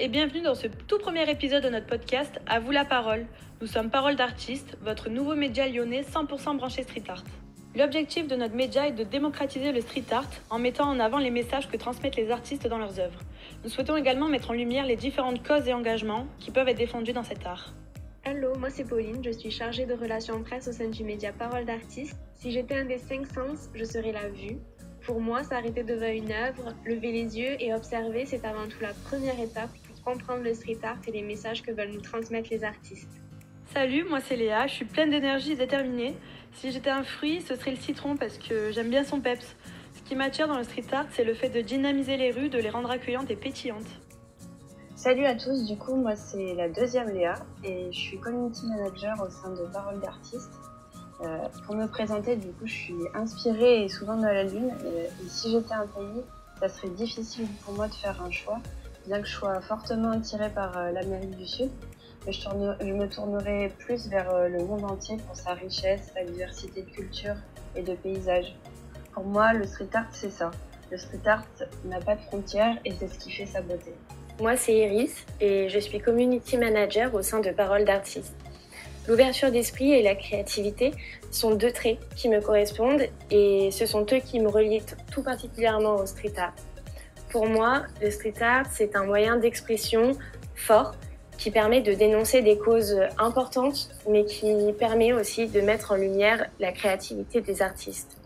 et bienvenue dans ce tout premier épisode de notre podcast À vous la parole. Nous sommes Parole d'artistes, votre nouveau média lyonnais 100% branché street art. L'objectif de notre média est de démocratiser le street art en mettant en avant les messages que transmettent les artistes dans leurs œuvres. Nous souhaitons également mettre en lumière les différentes causes et engagements qui peuvent être défendus dans cet art. Hello, moi c'est Pauline, je suis chargée de relations presse au sein du média Parole d'artistes. Si j'étais un des cinq sens, je serais la vue, pour moi, s'arrêter devant une œuvre, lever les yeux et observer, c'est avant tout la première étape comprendre le street art et les messages que veulent nous transmettre les artistes. Salut, moi c'est Léa, je suis pleine d'énergie et déterminée. Si j'étais un fruit, ce serait le citron parce que j'aime bien son peps. Ce qui m'attire dans le street art, c'est le fait de dynamiser les rues, de les rendre accueillantes et pétillantes. Salut à tous, du coup moi c'est la deuxième Léa et je suis community manager au sein de Parole d'artistes. Euh, pour me présenter, du coup, je suis inspirée et souvent dans la lune. Et, si j'étais un pays, ça serait difficile pour moi de faire un choix, bien que je sois fortement attirée par euh, l'Amérique du Sud. je, me tournerai plus vers euh, le monde entier pour sa richesse, sa diversité de culture et de paysages. Pour moi, le street art, c'est ça. Le street art n'a pas de frontières et c'est ce qui fait sa beauté. Moi, c'est Iris et je suis community manager au sein de Parole d'artistes. L'ouverture d'esprit et la créativité sont deux traits qui me correspondent et ce sont eux qui me relient tout particulièrement au street art. Pour moi, le street art, c'est un moyen d'expression fort qui permet de dénoncer des causes importantes, mais qui permet aussi de mettre en lumière la créativité des artistes.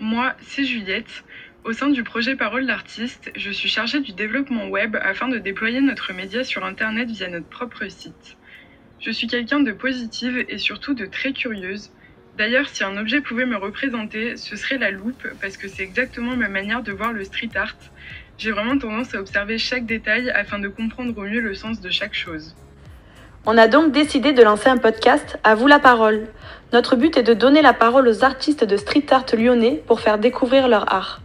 Moi, c'est Juliette. Au sein du projet Parole d'artiste, je suis chargée du développement web afin de déployer notre média sur Internet via notre propre site. Je suis quelqu'un de positive et surtout de très curieuse. D'ailleurs, si un objet pouvait me représenter, ce serait la loupe, parce que c'est exactement ma manière de voir le street art. J'ai vraiment tendance à observer chaque détail afin de comprendre au mieux le sens de chaque chose. On a donc décidé de lancer un podcast À vous la parole. Notre but est de donner la parole aux artistes de street art lyonnais pour faire découvrir leur art.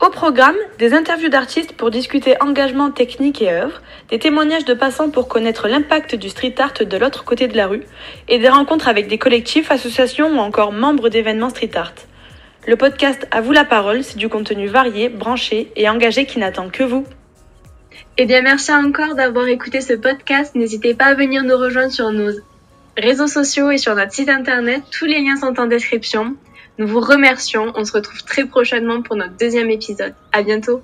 Au programme, des interviews d'artistes pour discuter engagement, technique et œuvre, des témoignages de passants pour connaître l'impact du street art de l'autre côté de la rue, et des rencontres avec des collectifs, associations ou encore membres d'événements street art. Le podcast À vous la parole, c'est du contenu varié, branché et engagé qui n'attend que vous. Eh bien, merci encore d'avoir écouté ce podcast. N'hésitez pas à venir nous rejoindre sur nos réseaux sociaux et sur notre site internet. Tous les liens sont en description. Nous vous remercions. On se retrouve très prochainement pour notre deuxième épisode. À bientôt.